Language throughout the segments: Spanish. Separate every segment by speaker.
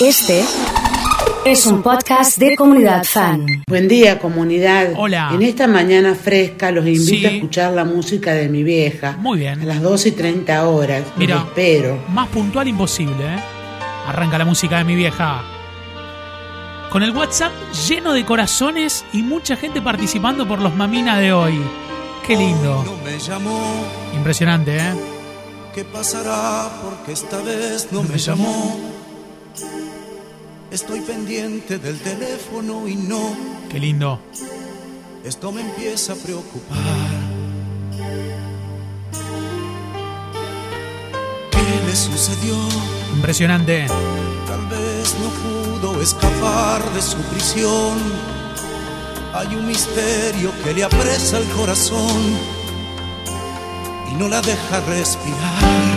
Speaker 1: Este es un podcast de comunidad fan.
Speaker 2: Buen día, comunidad.
Speaker 3: Hola.
Speaker 2: En esta mañana fresca los invito
Speaker 3: Sí.
Speaker 2: a escuchar la música de mi vieja.
Speaker 3: Muy bien.
Speaker 2: A las 12 y 30 horas. Los
Speaker 3: Mira.
Speaker 2: espero.
Speaker 3: Más puntual imposible, ¿eh? Arranca la música de mi vieja. Con el WhatsApp lleno de corazones y mucha gente participando por los maminas de hoy. Qué lindo.
Speaker 4: No me llamó,
Speaker 3: Impresionante, ¿eh?
Speaker 4: ¿qué pasará? Porque esta vez no me llamó. Estoy pendiente del teléfono y no,
Speaker 3: Qué lindo.
Speaker 4: esto me empieza a preocupar. ¿Qué le sucedió?
Speaker 3: Impresionante.
Speaker 4: Tal vez no pudo escapar de su prisión. Hay un misterio que le apresa el corazón y no la deja respirar.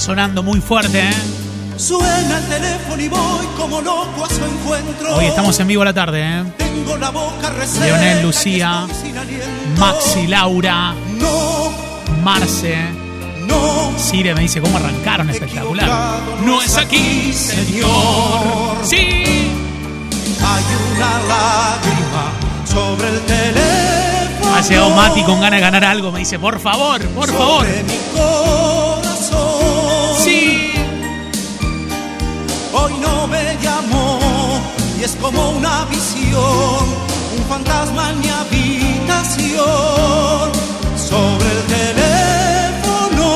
Speaker 3: Sonando muy fuerte, ¿eh?
Speaker 4: Suena el teléfono y voy como loco a su encuentro.
Speaker 3: Hoy estamos en vivo a la tarde, ¿eh?
Speaker 4: Tengo la boca reseca
Speaker 3: Leonel, Lucía. Maxi, Laura,
Speaker 4: No,
Speaker 3: Marce.
Speaker 4: no.
Speaker 3: Sire me dice cómo arrancaron espectacular. No es aquí, señor. Sí.
Speaker 4: Hay una lágrima sobre el teléfono.
Speaker 3: Ha llegado Mati con ganas de ganar algo. Me dice, por favor, por favor.
Speaker 4: Sobre mi Hoy no me llamó y es como una visión, un fantasma en mi habitación. Sobre el teléfono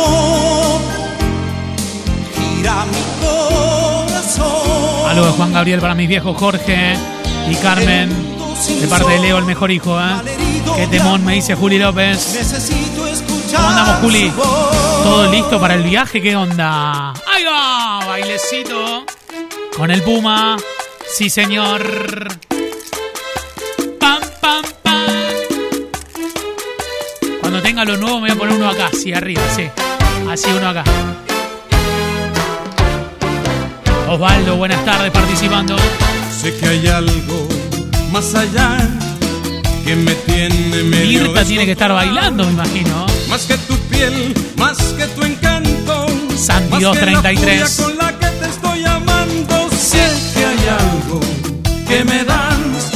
Speaker 4: gira mi corazón.
Speaker 3: De Juan Gabriel para mis viejos Jorge y Carmen. De parte de Leo, el mejor hijo, ¿eh? Qué temón, me dice Juli López.
Speaker 4: Necesito escuchar.
Speaker 3: ¿Cómo andamos, Juli? ¿Todo listo para el viaje? ¿Qué onda? ¡Ahí va! Bailecito. Con el Puma. Sí, señor. Pam, pam, pam. Cuando tenga lo nuevo me voy a poner uno acá, así arriba, sí. Así uno acá. Osvaldo, buenas tardes participando.
Speaker 5: Sé que hay algo más allá que me tiene medio
Speaker 3: Mirta tiene que estar bailando, me imagino.
Speaker 5: Más que tu piel, más que tu encanto. San Dios 33. Que me das.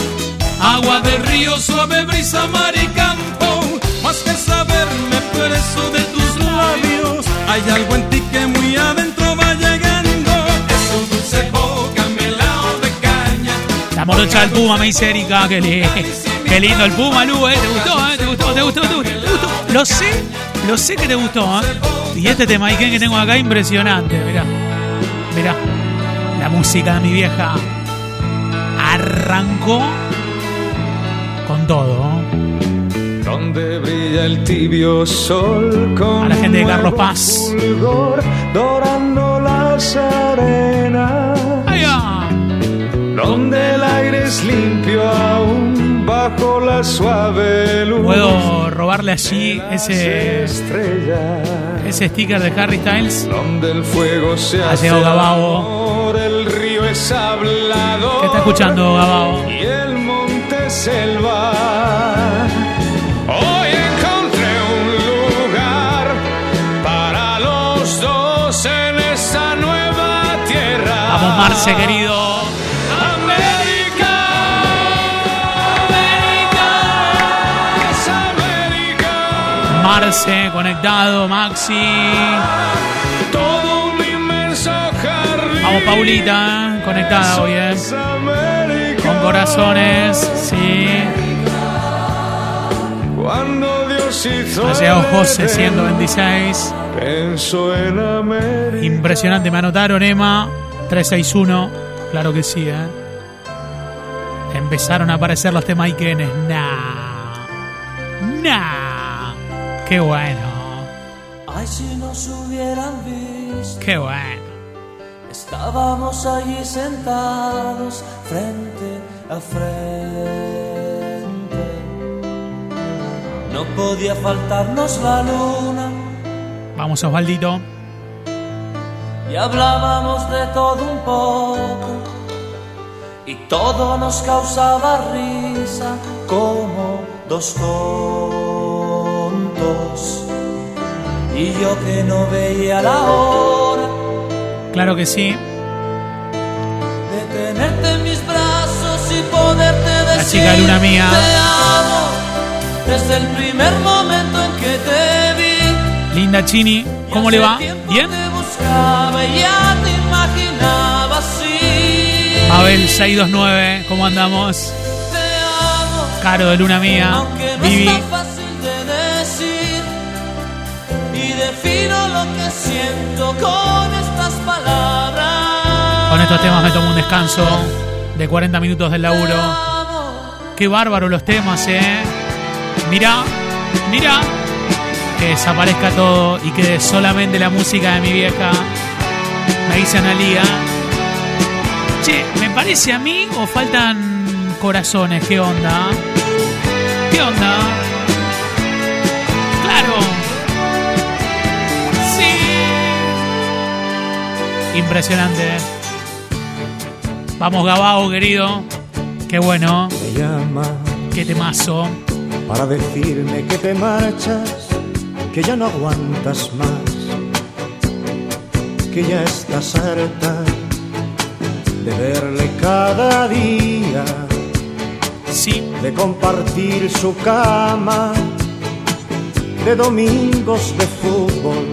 Speaker 5: Agua de río, suave brisa, mar y campo. Más que saberme preso de tus labios. Hay algo en ti que muy adentro va llegando. Es dulce boca, melao de caña.
Speaker 3: La morocha del Puma, me dice Erika. Qué, li- qué lindo el Puma, Lu, ¿eh? ¿Te gustó, eh? ¿Te gustó, te gustó, te gustó? ¿Te gustó? Lo sé, lo sé que te gustó, ¿eh? Y este tema que tengo acá, impresionante, mirá. Mirá. La música de mi vieja arrancó con todo.
Speaker 6: Donde brilla el tibio sol con
Speaker 3: A la gente de Carlos Paz.
Speaker 6: fulgor, dorando las arenas.
Speaker 3: ¡Ahí va!
Speaker 6: Donde el aire es limpio aún bajo la suave luz.
Speaker 3: ¿Puedo robarle allí ese,
Speaker 6: estrellas.
Speaker 3: ese sticker de Harry Styles?
Speaker 6: Donde el fuego se
Speaker 3: Ha
Speaker 6: hace
Speaker 3: Gabao.
Speaker 6: Es hablado.
Speaker 3: ¿Qué está escuchando, Gabao?
Speaker 6: Y el monte selva. Hoy encontré un lugar para los dos en esa nueva tierra.
Speaker 3: Vamos, Marce, querido. Marce, conectado, Maxi. Vamos, Paulita, conectada hoy, ¿eh? Con corazones, sí.
Speaker 6: Cuando Dios hizo
Speaker 3: Ha llegado
Speaker 6: el
Speaker 3: José
Speaker 6: Edén,
Speaker 3: 126.
Speaker 6: Pensó en América.
Speaker 3: Impresionante, me anotaron, Emma. 361. Claro que sí, ¿eh? Empezaron a aparecer los temas Ikenes. Nah. Nah. Qué bueno.
Speaker 7: Ay, si nos hubieran visto,
Speaker 3: Qué bueno.
Speaker 7: Estábamos allí sentados frente a frente. No podía faltarnos la luna
Speaker 3: Vamos, Osvaldito.
Speaker 7: y hablábamos de todo un poco. Y todo nos causaba risa como dos tontos. Y yo que no veía la hora
Speaker 3: Claro que sí.
Speaker 8: de tenerte en mis brazos y poderte decir
Speaker 3: chica luna mía.
Speaker 8: te amo desde el primer momento en que te vi.
Speaker 3: Linda Chini, ¿cómo le va? ¿Bien?
Speaker 8: Te buscaba y ya te imaginaba así.
Speaker 3: Abel 629, ¿cómo andamos?
Speaker 8: Te amo,
Speaker 3: Caro de luna mía.
Speaker 8: aunque no siento con estas palabras.
Speaker 3: Con estos temas me tomo un descanso de 40 minutos del laburo. Qué bárbaro los temas, ¿eh? Mirá, mirá. Que desaparezca todo y quede solamente la música de mi vieja. Me dice Analia. Che, ¿me parece a mí o faltan corazones? ¿Qué onda? ¿Qué onda? Impresionante. Vamos, Gabao, querido. Qué bueno.
Speaker 9: Me llama
Speaker 3: Qué temazo.
Speaker 9: para decirme que te marchas, que ya no aguantas más, que ya estás harta de verle cada día,
Speaker 3: Sí.
Speaker 9: de compartir su cama, de domingos de fútbol,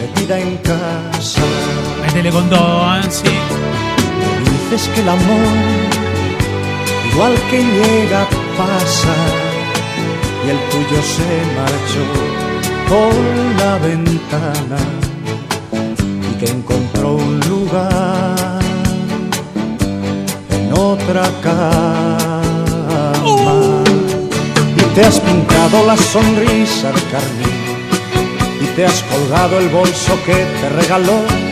Speaker 9: metida en casa.
Speaker 3: Métele con. Sí.
Speaker 9: Dices que el amor, igual que llega, pasa, y el tuyo se marchó por la ventana y que encontró un lugar en otra cama. Y te has pintado la sonrisa de carmín y te has colgado el bolso que te regaló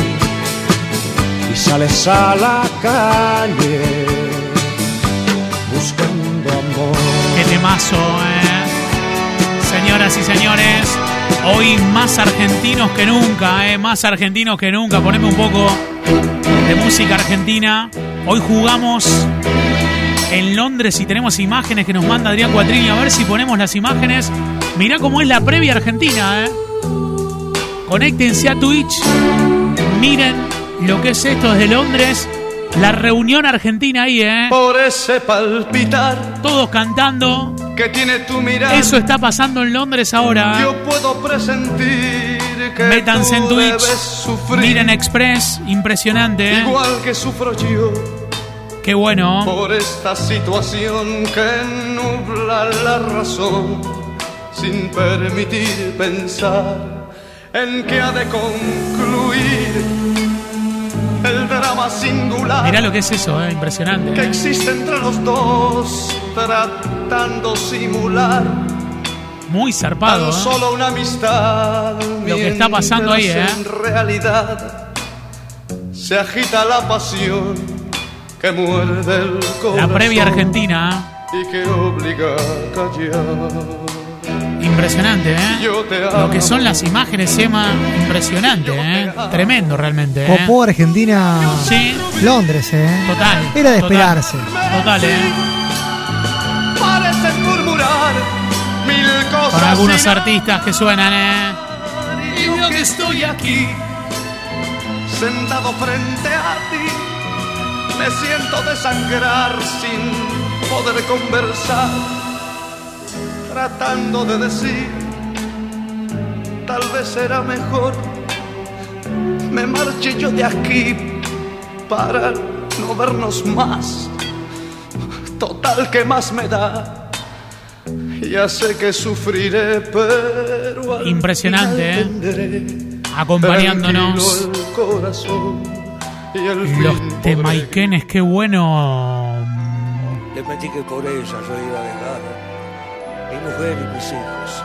Speaker 9: y sales a la calle buscando amor.
Speaker 3: Qué temazo, ¿eh? Señoras y señores, hoy más argentinos que nunca, ¿eh? Más argentinos que nunca. Poneme un poco de música argentina. Hoy jugamos en Londres y tenemos imágenes que nos manda Adrián Cuatrini. A ver si ponemos las imágenes. Mirá cómo es la previa argentina, ¿eh? Conéctense a Twitch. Miren lo que es esto desde Londres. La reunión argentina ahí, ¿eh?
Speaker 10: Por ese palpitar
Speaker 3: Todos cantando.
Speaker 10: que tiene tu mirada.
Speaker 3: Eso está pasando en Londres ahora.
Speaker 10: Yo puedo presentir que
Speaker 3: Métanse en Twitch.
Speaker 10: sufrir
Speaker 3: Miren Express, impresionante. ¿eh?
Speaker 10: igual que sufro yo
Speaker 3: Qué bueno.
Speaker 10: por esta situación que nubla la razón sin permitir pensar en que ha de concluir el drama singular
Speaker 3: Mirá lo que es eso, ¿eh? impresionante.
Speaker 10: que
Speaker 3: ¿eh?
Speaker 10: existe entre los dos tratando simular
Speaker 3: Muy zarpado.
Speaker 10: tan
Speaker 3: ¿eh?
Speaker 10: solo una amistad
Speaker 3: Lo que está pasando ahí, ¿eh?
Speaker 10: en realidad se agita la pasión que muerde el corazón
Speaker 3: La previa argentina.
Speaker 10: y que obliga a callar
Speaker 3: ¿eh? Impresionante, ¿eh?
Speaker 10: yo te amo
Speaker 3: Lo que son las imágenes, Emma, impresionante, ¿eh? Tremendo realmente, ¿eh?
Speaker 11: Copó Argentina
Speaker 3: Sí,
Speaker 11: Londres, ¿eh?
Speaker 3: total.
Speaker 11: Era de
Speaker 3: total,
Speaker 11: esperarse.
Speaker 3: Total, ¿eh?
Speaker 10: parecen murmurar mil cosas
Speaker 3: Con algunos artistas que suenan, ¿eh?
Speaker 10: Y yo que estoy aquí, sentado frente a ti, me siento desangrar sin poder conversar, tratando de decir, tal vez será mejor, me marche yo de aquí para no vernos más. Total, que más me da? Ya sé que sufriré, pero al
Speaker 3: Impresionante,
Speaker 10: final
Speaker 3: ¿eh? Acompañándonos.
Speaker 10: el corazón y el
Speaker 3: Los temaiquenes, qué bueno.
Speaker 7: Le metí que por ella yo iba a dejar mujer y mis hijos.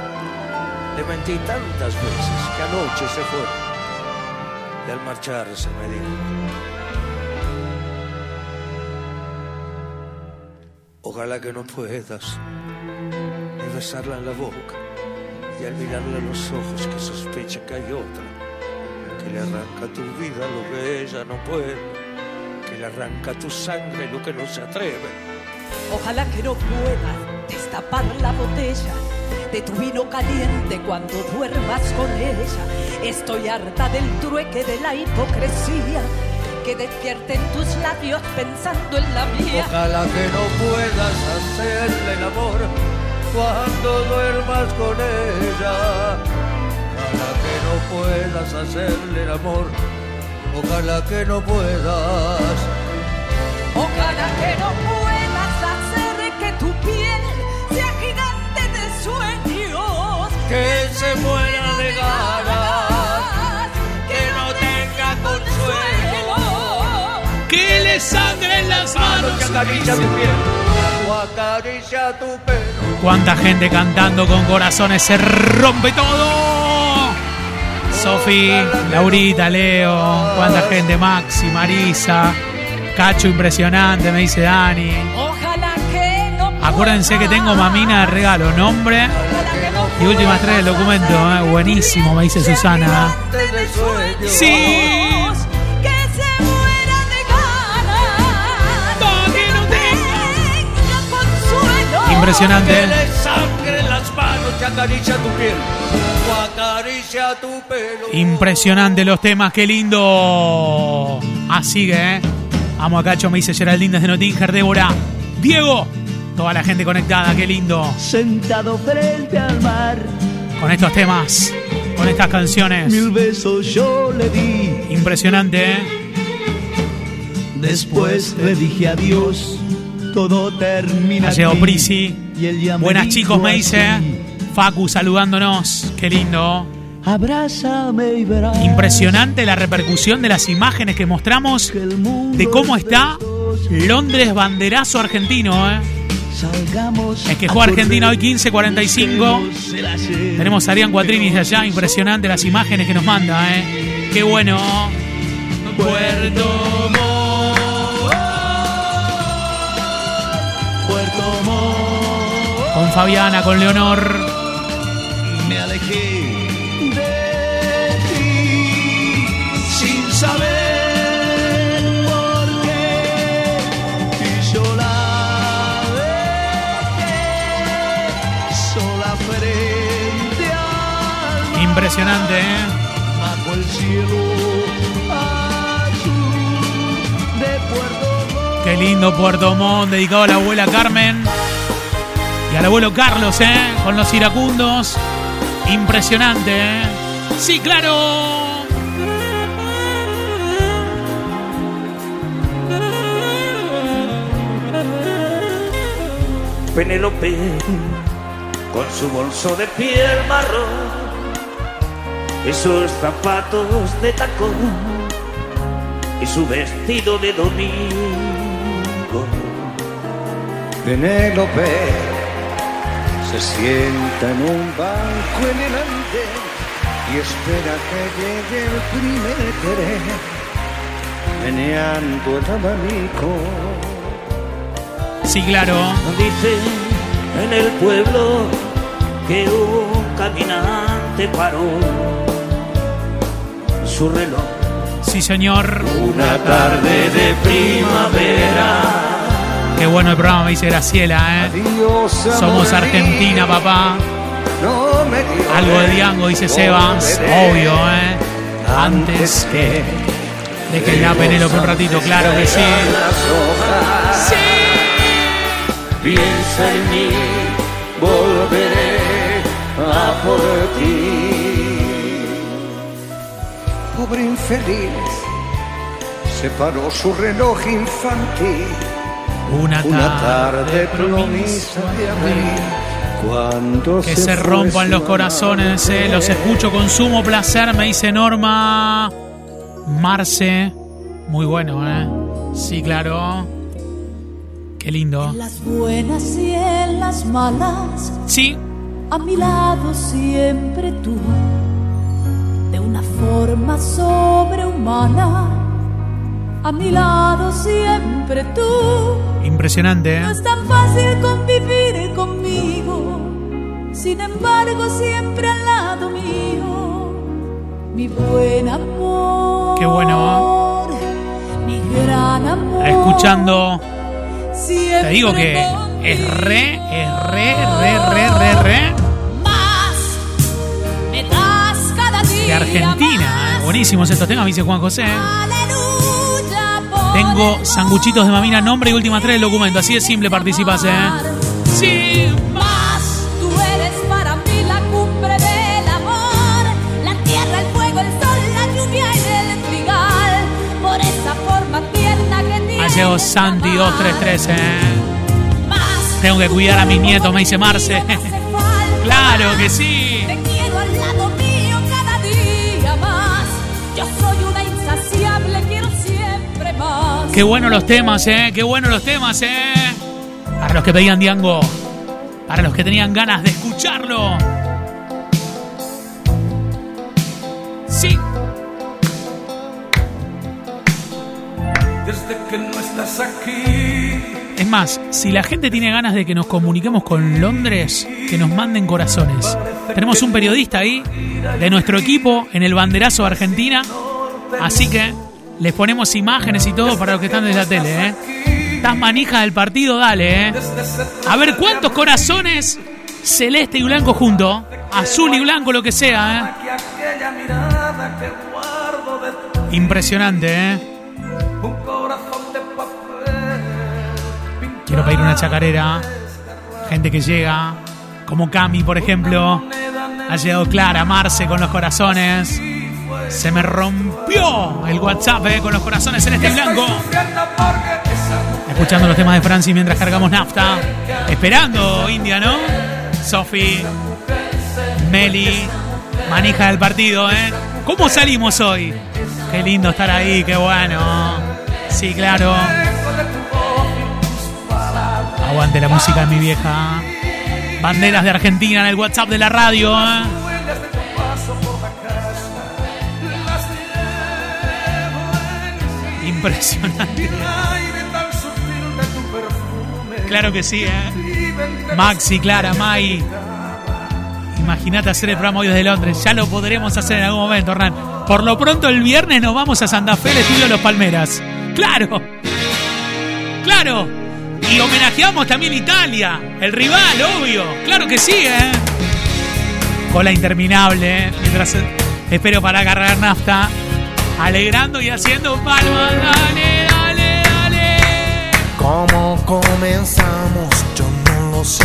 Speaker 7: Le mentí tantas veces que anoche se fue. Y al marcharse me dijo, Ojalá que no puedas ni besarla en la boca y al mirarle a los ojos que sospecha que hay otra, que le arranca tu vida lo que ella no puede, que le arranca tu sangre lo que no se atreve.
Speaker 11: Ojalá que no puedas destapar la botella de tu vino caliente cuando duermas con ella. Estoy harta del trueque de la hipocresía que despierten tus labios pensando en la mía.
Speaker 7: Ojalá que no puedas hacerle el amor cuando duermas con ella. Ojalá que no puedas hacerle el amor. Ojalá que no puedas.
Speaker 11: Ojalá que no puedas Que
Speaker 7: se muera de ganas. Que no tenga consuelo.
Speaker 3: Que le sangren las manos.
Speaker 7: Que acaricia tu piel. O acaricia tu pelo.
Speaker 3: Cuánta gente cantando con corazones, se rompe todo. Sofi, Laurita, Leo, cuánta gente, Maxi, Marisa, Cacho impresionante, me dice Dani.
Speaker 11: Ojalá que no
Speaker 3: Acuérdense que tengo mamina de regalo, nombre y últimas tres del documento, ¿eh? buenísimo, me dice Susana. Sí.
Speaker 11: que
Speaker 3: que. Impresionante.
Speaker 7: Que que pelo.
Speaker 3: Impresionante los temas, qué lindo. Ah, sigue, ¿eh? Amo a Cacho, me dice Geraldine desde Nottinger, Débora. Diego, toda la gente conectada, qué lindo.
Speaker 12: Sentado frente al mar,
Speaker 3: Con estos temas, con estas canciones.
Speaker 12: mil besos yo le di.
Speaker 3: Impresionante, ¿eh?
Speaker 12: Después le dije adiós, todo termina.
Speaker 3: Ha llegado. Prisi. Buenas chicos, me dice.
Speaker 12: así,
Speaker 3: Facu saludándonos, qué lindo.
Speaker 12: Abrázame y verás.
Speaker 3: Impresionante la repercusión de las imágenes que mostramos de cómo
Speaker 12: es
Speaker 3: está. Londres banderazo argentino, ¿eh?
Speaker 12: Salgamos
Speaker 3: Es que juega Argentina hoy
Speaker 12: correr,
Speaker 3: 15:45.
Speaker 12: busquemos el ayer.
Speaker 3: Tenemos a Arián Cuatrini de allá, impresionante las imágenes que nos manda, ¿eh? Qué bueno. Puerto Montt.
Speaker 12: Puerto Montt.
Speaker 3: Con Fabiana, con Leonor.
Speaker 12: me alejé de ti sin saber
Speaker 3: Impresionante, ¿eh?
Speaker 12: bajo el cielo azul de Puerto Montt.
Speaker 3: Qué lindo Puerto Montt, dedicado a la abuela Carmen y al abuelo Carlos, ¿eh? Con los iracundos. Impresionante, ¿eh? Sí, claro.
Speaker 7: Penélope con su bolso de piel marrón y sus zapatos de tacón y su vestido de domingo.
Speaker 9: Penélope se sienta en un banco en el andén y espera que llegue el primer tren, meneando el abanico.
Speaker 3: Sí, claro.
Speaker 7: Dice en el pueblo que un caminante paró su reloj
Speaker 3: Sí, señor.
Speaker 7: una tarde de primavera.
Speaker 3: Qué bueno el programa, me dice Graciela, ¿eh?
Speaker 9: Adiós,
Speaker 3: Somos Argentina, papá.
Speaker 9: No me dio
Speaker 3: Algo de Diango, dice Sebas. Obvio, ¿eh? Antes que de que la Penélope un ratito, claro que sí.
Speaker 7: Hojas. Piensa en mí, volveré a por ti.
Speaker 9: Pobre infeliz, se paró su reloj infantil.
Speaker 3: Una
Speaker 9: Una
Speaker 3: tarde
Speaker 9: tarde promesa de abril, cuando
Speaker 3: Que se
Speaker 9: fue
Speaker 3: rompan los corazones, eh. Los escucho con sumo placer, me dice Norma. Marce. Muy bueno, ¿eh? Sí, claro. Qué lindo.
Speaker 11: En las buenas y en las malas,
Speaker 3: Sí,
Speaker 11: a mi lado siempre tú, una forma sobrehumana. A mi lado siempre tú.
Speaker 3: Impresionante,
Speaker 11: No
Speaker 3: ¿eh?
Speaker 11: es tan fácil convivir conmigo, sin embargo siempre al lado mío, mi buen amor.
Speaker 3: Qué bueno,
Speaker 11: Mi gran amor.
Speaker 3: Escuchando,
Speaker 11: Siempre
Speaker 3: te digo que es re, es re, re, re, re, re Argentina. Buenísimos estos temas, me dice Juan José.
Speaker 11: Aleluya, por
Speaker 3: Tengo sanguchitos de mamina, nombre y última tres del documento. Así de simple participas, ¿eh? Sí, llegado Santi
Speaker 11: amar.
Speaker 3: 233, ¿eh? Tengo que cuidar a mis nietos, me dice Marce. Claro que sí. Qué bueno los temas, ¿eh? Qué bueno los temas, ¿eh? Para los que pedían Diango. Para los que tenían ganas de escucharlo. Sí.
Speaker 10: Desde que no estás aquí,
Speaker 3: Es más, si la gente tiene ganas de que nos comuniquemos con Londres, que nos manden corazones. Tenemos un periodista ahí de nuestro equipo en el banderazo de Argentina. Así que les ponemos imágenes y todo para los que están desde la tele, ¿eh? Estás manija del partido, dale, ¿eh? A ver cuántos corazones celeste y blanco junto. Azul y blanco, lo que sea, ¿eh? Impresionante, ¿eh? Quiero pedir una chacarera. Gente que llega, como Cami, por ejemplo. Ha llegado Clara, Marce con los corazones. Se me rompió el WhatsApp eh, con los corazones celeste y blanco. Escuchando los temas de Franci mientras cargamos nafta. Esperando India, ¿no? Sofi, Meli, manija del partido, ¿eh? ¿Cómo salimos hoy? Qué lindo estar ahí, qué bueno. Sí, claro. Aguante la música de mi vieja. Banderas de Argentina en el WhatsApp de la radio. ¿eh? Impresionante. Claro que sí, ¿eh? Maxi, Clara, Mai. Imagínate hacer el programa hoy desde Londres. Ya lo podremos hacer en algún momento, Hernán. Por lo pronto, el viernes nos vamos a Santa Fe, el estudio de los Palmeras. ¡Claro! ¡Claro! Y homenajeamos también Italia, el rival, obvio. Claro que sí, ¿eh? Cola interminable, ¿eh? Mientras eh, espero para cargar nafta. Alegrando y haciendo palmas. Dale, dale, dale.
Speaker 13: ¿Cómo comenzamos? Yo no lo sé.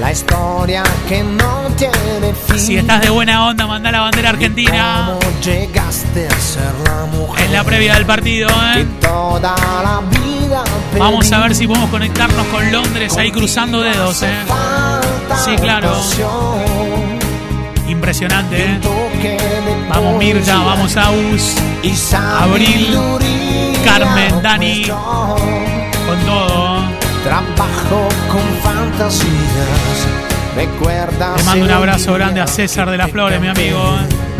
Speaker 13: La historia que no tiene fin.
Speaker 3: Si estás de buena onda, manda la bandera argentina.
Speaker 13: ¿Cómo llegaste a ser la mujer?
Speaker 3: Es la previa del partido, ¿eh?
Speaker 13: toda la vida
Speaker 3: Vamos a ver si podemos conectarnos con Londres ahí cruzando dedos, ¿eh? Sí, claro. Impresionante, ¿eh? Vamos Mirta, vamos Aus, Abril, Carmen, Dani. con todo.
Speaker 13: Trabajo con fantasías, recuerdas.
Speaker 3: Le mando un abrazo grande a César de las Flores, mi amigo. ¿eh?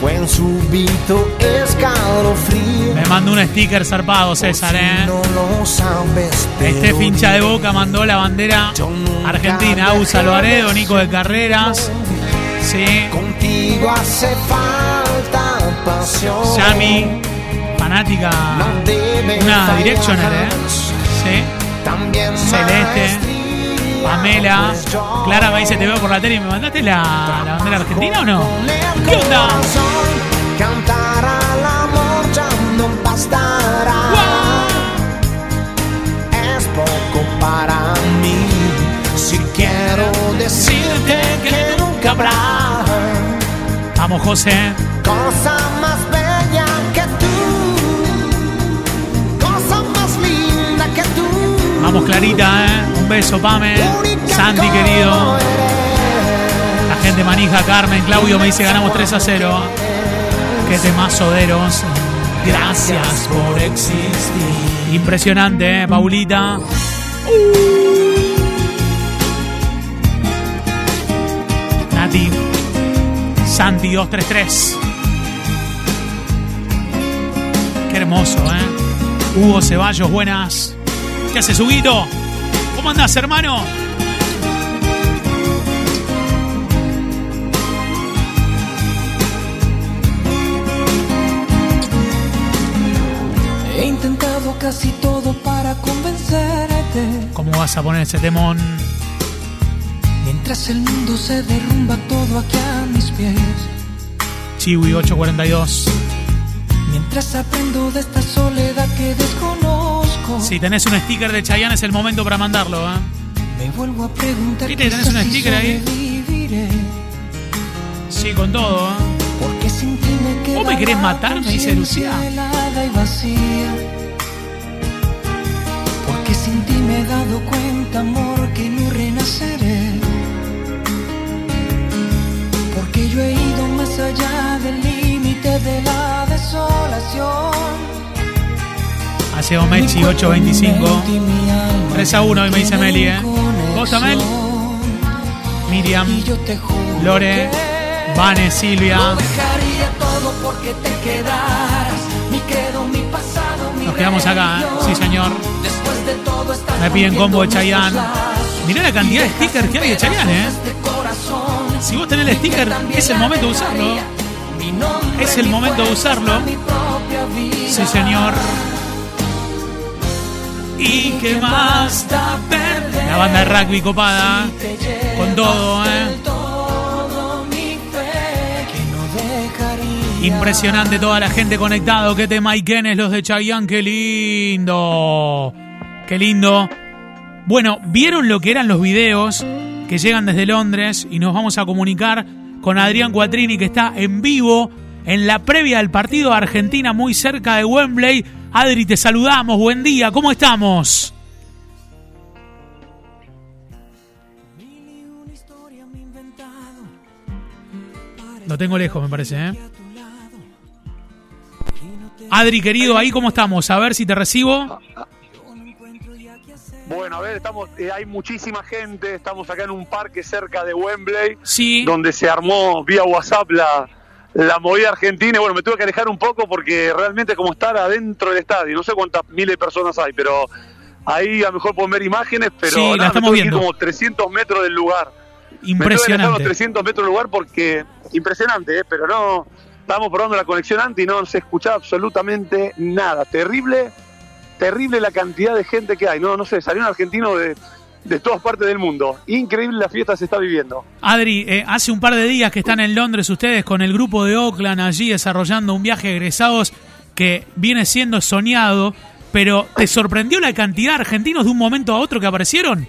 Speaker 13: Fue en súbito escalofrío.
Speaker 3: Me mando un sticker zarpado, César, ¿eh?
Speaker 13: te
Speaker 3: Este fincha de boca mandó la bandera argentina. Aus Alvaredo, Nico de Carreras. Sí.
Speaker 13: Contigo hace falta pasión.
Speaker 3: Yami, fanática.
Speaker 13: No
Speaker 3: Una directioner, ¿eh? Sí.
Speaker 13: También
Speaker 3: Celeste, Pamela,
Speaker 13: pues
Speaker 3: Clara me dice, te veo por la tele y me mandaste la, la bandera argentina o no? ¿Qué onda?
Speaker 13: Cantar al amor ya no bastará.
Speaker 3: Vamos, José.
Speaker 13: cosa más bella que tú, cosa más linda que tú.
Speaker 3: Vamos, Clarita, ¿eh? Un beso, Pame.
Speaker 13: Como
Speaker 3: querido. La gente manija, Carmen. Claudio me dice, ganamos 3 a 0. Qué temazoderos. Gracias por existir. Impresionante, ¿eh? Paulita. Nati. Santi 233. Qué hermoso, ¿eh? Hugo Ceballos, buenas. ¿Qué haces, Huguito? ¿Cómo andás, hermano?
Speaker 8: He intentado casi todo para convencerte.
Speaker 3: ¿Cómo vas a poner ese temón?
Speaker 8: Mientras el mundo se derrumba todo aquí a mis pies.
Speaker 3: Chiwi 842.
Speaker 8: Mientras aprendo de esta soledad que desconozco.
Speaker 3: Si tenés un sticker de Chayanne es el momento para mandarlo, ¿eh?
Speaker 8: Me vuelvo a preguntar
Speaker 3: ¿Viste que tenés un sticker ahí?
Speaker 8: sobreviviré.
Speaker 3: Sí, con todo, ¿eh?
Speaker 8: Porque sin ti me
Speaker 3: ¿Vos me querés matar? Me dice Lucía.
Speaker 8: y vacía. Porque sin ti me he dado cuenta, amor, que no renaceré. Porque yo he ido más allá del límite de la desolación.
Speaker 3: Hace Omechi 825. 3 a 1 hoy me dice Meli, ¿eh? ¿Vos, Amel? Miriam, Lore, Vane, Silvia. Nos quedamos acá, ¿eh? Sí, señor.
Speaker 8: Después de todo estás
Speaker 3: Me piden combo de Chayanne. Mirá la cantidad de stickers que hay de Chayanne, ¿eh? Si vos tenés el sticker, es el momento de usarlo. Es el momento de usarlo. Sí, señor. ¿Y qué más da perder? La banda de rugby copada. Con todo, ¿eh? Impresionante toda la gente conectado. Qué tema y quiénes los de Chayanne. Qué lindo. Qué lindo. Bueno, ¿vieron lo que eran los videos que llegan desde Londres? Y nos vamos a comunicar con Adrián Cuatrini, que está en vivo en la previa del partido Argentina, muy cerca de Wembley. Adri, te saludamos. Buen día. ¿Cómo estamos? Lo tengo lejos, me parece, ¿eh? Adri, querido, ahí cómo estamos. A ver si te recibo.
Speaker 14: Bueno, a ver, estamos, eh, hay muchísima gente, estamos acá en un parque cerca de Wembley,
Speaker 3: Sí.
Speaker 14: donde se armó vía WhatsApp la, la movida argentina. Y bueno, me tuve que alejar un poco porque realmente como estar adentro del estadio, no sé cuántas miles de personas hay, pero ahí a lo mejor pueden ver imágenes, pero
Speaker 3: Sí, la
Speaker 14: nada, me
Speaker 3: estamos viendo.
Speaker 14: como 300 metros del lugar. Me tuve que alejar
Speaker 3: Impresionante.
Speaker 14: los 300 metros del lugar porque impresionante, ¿eh? pero no, estábamos probando la conexión antes y no se escuchaba absolutamente nada. Terrible, terrible la cantidad de gente que hay. No, no sé, salieron argentinos de, de todas partes del mundo. Increíble la fiesta se está viviendo.
Speaker 3: Adri, eh, hace un par de días que están en Londres ustedes con el grupo de Oakland allí desarrollando un viaje de egresados que viene siendo soñado, pero ¿te sorprendió la cantidad de argentinos de un momento a otro que aparecieron?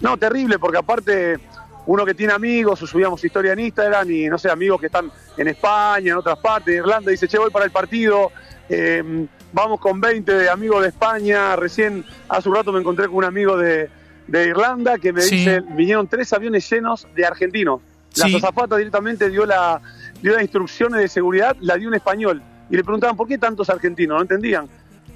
Speaker 14: No, terrible, porque aparte uno que tiene amigos, subíamos historia en Instagram y no sé, amigos que están en España, en otras partes, en Irlanda, dice, che, voy para el partido, eh, vamos con 20 de amigos de España, recién hace un rato me encontré con un amigo de, de Irlanda que me
Speaker 3: Sí.
Speaker 14: dice, vinieron tres aviones llenos de argentinos. La
Speaker 3: Sí.
Speaker 14: azafata directamente dio la dio las instrucciones de seguridad, la dio un español. Y le preguntaban, ¿por qué tantos argentinos? No entendían.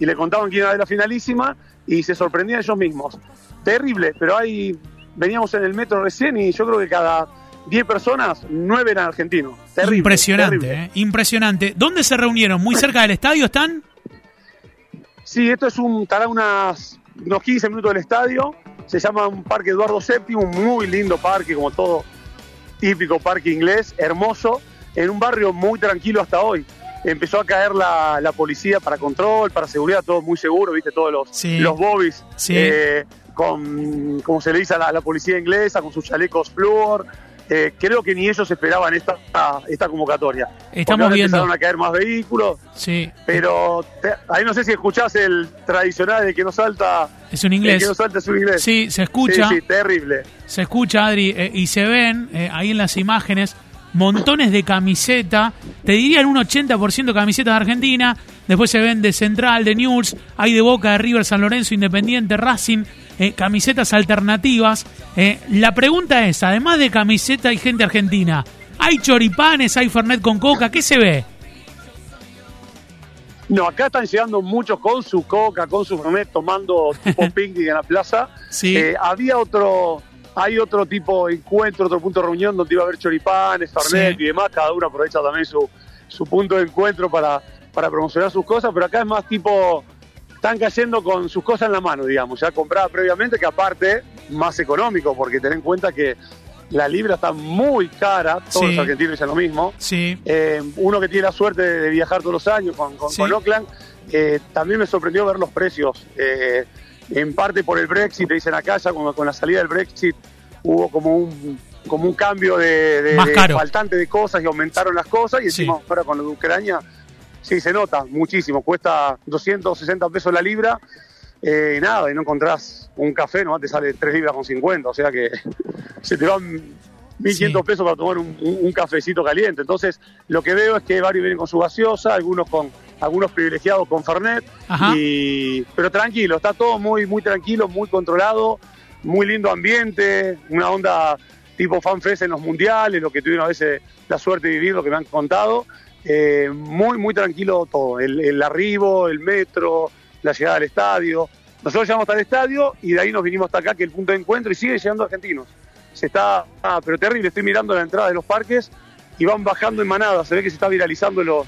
Speaker 14: Y le contaban quién era la finalísima y se sorprendían ellos mismos. Terrible, pero hay veníamos en el metro recién y yo creo que cada 10 personas, 9 eran argentinos. Terrible,
Speaker 3: impresionante,
Speaker 14: terrible.
Speaker 3: eh, impresionante. ¿Dónde se reunieron? ¿Muy cerca del estadio están?
Speaker 14: Sí, esto es un, estará unas, unos 15 minutos del estadio. Se llama un parque Eduardo VII, un muy lindo parque, como todo típico parque inglés, hermoso, en un barrio muy tranquilo hasta hoy. Empezó a caer la, la policía para control, para seguridad, todo muy seguro, viste, todos los,
Speaker 3: Sí.
Speaker 14: los bobbies,
Speaker 3: Sí.
Speaker 14: eh, con, como se le dice a la, policía inglesa, con sus chalecos flúor. Eh, creo que ni ellos esperaban esta, esta convocatoria.
Speaker 3: Estamos viendo.
Speaker 14: Empezaron a caer más vehículos,
Speaker 3: Sí,
Speaker 14: pero te- ahí no sé si escuchás el tradicional de que no salta.
Speaker 3: es un
Speaker 14: El
Speaker 3: inglés.
Speaker 14: que no salta es un inglés.
Speaker 3: Sí, se escucha.
Speaker 14: Sí, sí, terrible.
Speaker 3: Se escucha, Adri, eh, y se ven eh, ahí en las imágenes montones de camiseta. Te dirían un 80% camisetas de Argentina. Después se ven de Central, de News, hay de Boca, de River, San Lorenzo, Independiente, Racing, eh, camisetas alternativas. Eh, la pregunta es, además de camiseta y gente argentina, ¿hay choripanes, hay Fernet con coca? ¿Qué se ve?
Speaker 14: No, acá están llegando muchos con su coca, con su fernet, tomando tipo picnic en la plaza.
Speaker 3: Sí.
Speaker 14: Eh, había otro, hay otro tipo de encuentro, otro punto de reunión donde iba a haber choripanes, fernet
Speaker 3: Sí.
Speaker 14: y demás. Cada uno aprovecha también su, su punto de encuentro para, para promocionar sus cosas, pero acá es más tipo, están cayendo con sus cosas en la mano, digamos, ya comprada previamente, que aparte, más económico, porque ten en cuenta que la libra está muy cara, todos
Speaker 3: Sí.
Speaker 14: los argentinos dicen lo mismo.
Speaker 3: Sí.
Speaker 14: Eh, uno que tiene la suerte de viajar todos los años con, con,
Speaker 3: Sí.
Speaker 14: con Oakland, eh, también me sorprendió ver los precios. Eh, en parte por el Brexit, dicen acá, ya con, con la salida del Brexit hubo como un como un cambio de, faltante de cosas y aumentaron las cosas y encima ahora con lo de Ucrania sí se nota muchísimo, cuesta 260 pesos la libra eh, y nada, y no encontrás un café, nomás te sale 3 libras con 50, o sea que se te van 1.500 pesos para tomar un, un- un cafecito caliente. Entonces, lo que veo es que varios vienen con su gaseosa, algunos con algunos privilegiados con Fernet, y, pero tranquilo, está todo muy, muy tranquilo, muy controlado, muy lindo ambiente, una onda tipo fanfest en los mundiales, lo que tuvieron a veces la suerte de vivir, lo que me han contado. Eh, muy, muy tranquilo todo, el, arribo, el metro, la llegada al estadio. Nosotros llegamos hasta el estadio y de ahí nos vinimos hasta acá, que es el punto de encuentro, y siguen llegando argentinos. Se está, ah, pero terrible, estoy mirando la entrada de los parques y van bajando en manada, se ve que se está viralizando los,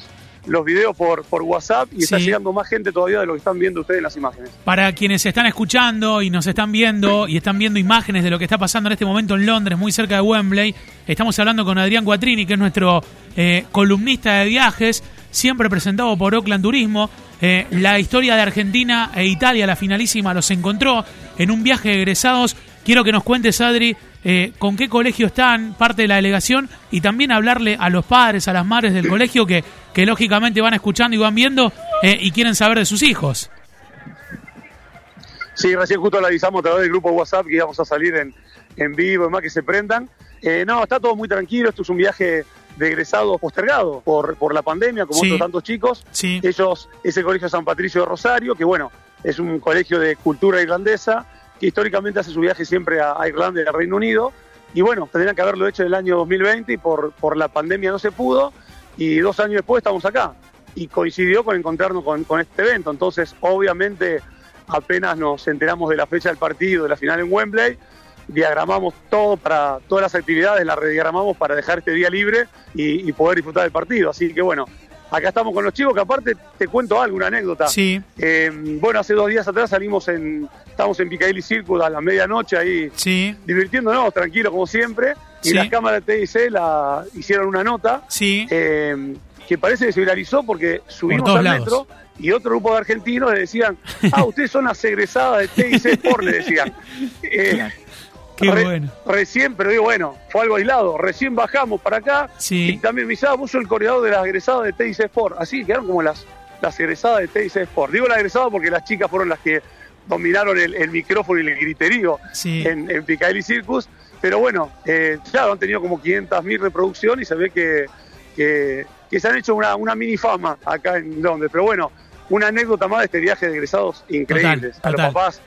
Speaker 14: los videos por, por WhatsApp y está llegando más gente todavía de lo que están viendo ustedes en las imágenes.
Speaker 3: Para quienes están escuchando y nos están viendo y están viendo imágenes de lo que está pasando en este momento en Londres, muy cerca de Wembley, estamos hablando con Adrián Guatrini, que es nuestro eh, columnista de viajes, siempre presentado por Oakland Turismo. Eh, la historia de Argentina e Italia, la finalísima, los encontró en un viaje de egresados. Quiero que nos cuentes, Adri, eh, con qué colegio están, parte de la delegación, y también hablarle a los padres, a las madres del colegio que, que lógicamente van escuchando y van viendo eh, y quieren saber de sus hijos.
Speaker 14: Sí, recién justo le avisamos a través del grupo WhatsApp que íbamos a salir en, en vivo y más que se prendan. Eh, no, está todo muy tranquilo. Esto es un viaje de egresados postergado por, por la pandemia, como
Speaker 3: Sí.
Speaker 14: otros tantos chicos.
Speaker 3: Sí.
Speaker 14: Ellos, ese colegio San Patricio de Rosario, que bueno, es un colegio de cultura irlandesa, que históricamente hace su viaje siempre a, Irlanda y al Reino Unido. Y bueno, tendrían que haberlo hecho en el año 2020 y por, por la pandemia no se pudo. Y dos años después estamos acá. Y coincidió con encontrarnos con, este evento. Entonces, obviamente, apenas nos enteramos de la fecha del partido, de la final en Wembley, diagramamos todo para todas las actividades, las rediagramamos para dejar este día libre y poder disfrutar del partido. Así que bueno, acá estamos con los chicos, que aparte te cuento algo, una anécdota.
Speaker 3: Sí.
Speaker 14: Eh, bueno, hace dos días atrás salimos en, estamos en Piccadilly Circus a la medianoche ahí
Speaker 3: Sí.
Speaker 14: divirtiéndonos, tranquilo como siempre. Y
Speaker 3: Sí.
Speaker 14: las cámaras de TIC la, hicieron una nota
Speaker 3: Sí.
Speaker 14: eh, que parece que se viralizó porque subimos al
Speaker 3: lados.
Speaker 14: metro y otro grupo de argentinos le decían, ah, ustedes son las egresadas de TIC Sport, le decían. Eh,
Speaker 3: Qué
Speaker 14: re-
Speaker 3: bueno.
Speaker 14: Recién, pero digo, bueno, fue algo aislado. Recién bajamos para acá
Speaker 3: Sí.
Speaker 14: y también me dice, ah, el coordinador de las egresadas de TIC Sport. Así quedaron como las, las egresadas de TIC Sport. Digo las egresadas porque las chicas fueron las que dominaron el, el micrófono y el griterío
Speaker 3: Sí.
Speaker 14: en, en Piccadilly Circus. Pero bueno, eh, claro, han tenido como 500.000 reproducciones y se ve que, que, que se han hecho una, una mini fama acá en Londres. Pero bueno, una anécdota más de este viaje de egresados increíbles.
Speaker 3: Total,
Speaker 14: A los papás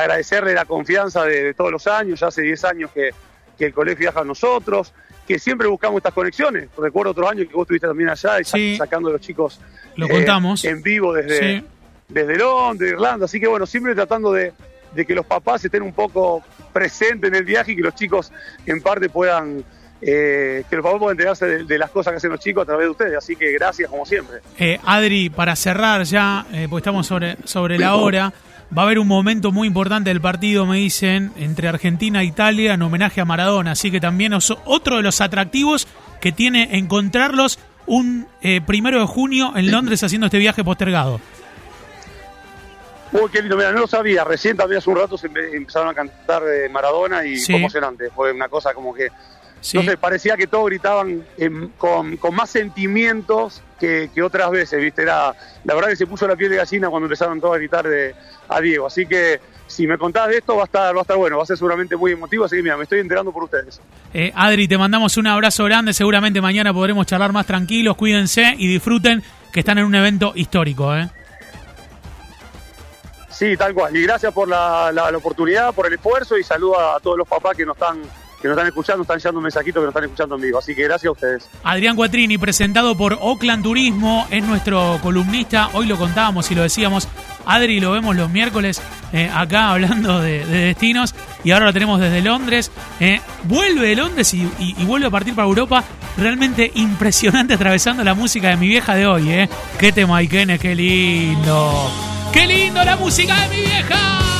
Speaker 14: agradecerle la confianza de, de todos los años, ya hace 10 años que, que el colegio viaja a nosotros, que siempre buscamos estas conexiones. Recuerdo otros años que vos estuviste también allá y
Speaker 3: Sí.
Speaker 14: sacando a los chicos
Speaker 3: Lo
Speaker 14: eh,
Speaker 3: contamos.
Speaker 14: en vivo desde,
Speaker 3: Sí.
Speaker 14: desde Londres, Irlanda. Así que bueno, siempre tratando de, de que los papás estén un poco presentes en el viaje y que los chicos en parte puedan, eh, que los papás puedan enterarse de, de las cosas que hacen los chicos a través de ustedes. Así que gracias como siempre.
Speaker 3: Eh, Adri, para cerrar ya, porque estamos sobre, sobre la hora, va a haber un momento muy importante del partido, me dicen, entre Argentina e Italia en homenaje a Maradona. Así que también es otro de los atractivos que tiene encontrarlos un eh, primero de junio en Londres haciendo este viaje postergado.
Speaker 14: Uy, qué lindo, mira, no lo sabía. Recién también hace un rato se empe- empezaron a cantar de Maradona y
Speaker 3: Sí.
Speaker 14: fue emocionante. Fue una cosa como que,
Speaker 3: Sí.
Speaker 14: sé, parecía que todos gritaban con, con más sentimientos que, que otras veces, ¿viste? Era, la verdad que se puso la piel de gallina cuando empezaron todos a gritar de, a Diego. Así que si me contás de esto va a estar, va a estar bueno, va a ser seguramente muy emotivo. Así que mira, me estoy enterando por ustedes.
Speaker 3: Eh, Adri, te mandamos un abrazo grande. Seguramente mañana podremos charlar más tranquilos. Cuídense y disfruten que están en un evento histórico. ¿eh?
Speaker 14: Sí, tal cual. Y gracias por la, la- la oportunidad, por el esfuerzo y saludo a, todos los papás que nos están que nos están escuchando, están llegando un mensajito que nos están escuchando en vivo. Así que gracias a ustedes.
Speaker 3: Adrián Cuatrini, presentado por Oakland Turismo, es nuestro columnista. Hoy lo contábamos y lo decíamos. Adri lo vemos los miércoles eh, acá hablando de, de destinos y ahora lo tenemos desde Londres. Eh, vuelve de Londres y vuelve a partir para Europa. Realmente impresionante atravesando la música de mi vieja de hoy. Eh. Qué tema, Ikene, qué lindo. ¡Qué lindo la música de mi vieja!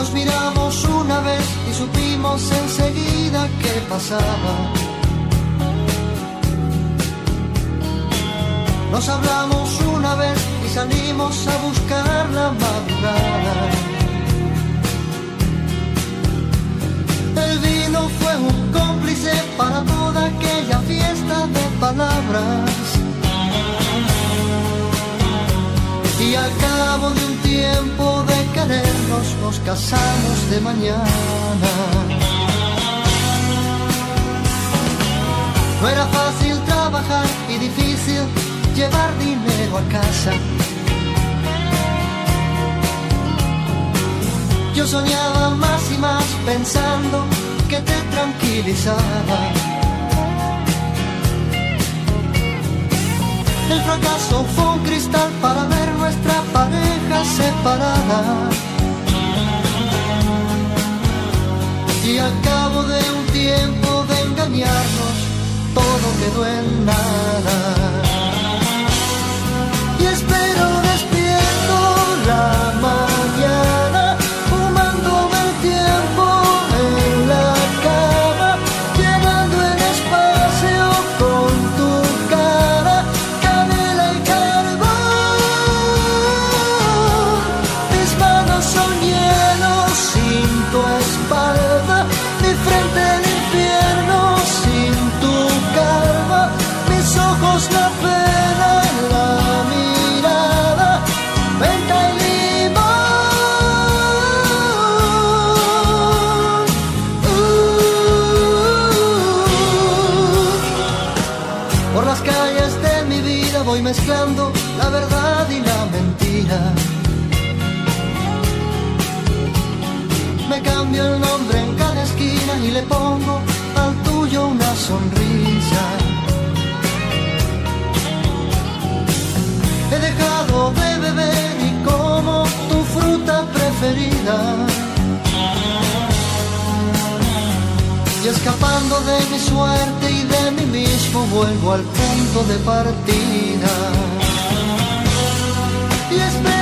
Speaker 15: Nos miramos una vez y supimos enseguida qué pasaba. Nos hablamos una vez y salimos a buscar la madrugada. El vino fue un cómplice para toda aquella fiesta de palabras. Y al cabo de un tiempo de querernos nos casamos de mañana. No era fácil trabajar y difícil llevar dinero a casa. Yo soñaba más y más pensando que te tranquilizaba. El fracaso fue un cristal para ver nuestra pareja separada. Y al cabo de un tiempo de engañarnos, todo quedó en nada. Y escapando de mi suerte y de mí mismo vuelvo al punto de partida. Y espero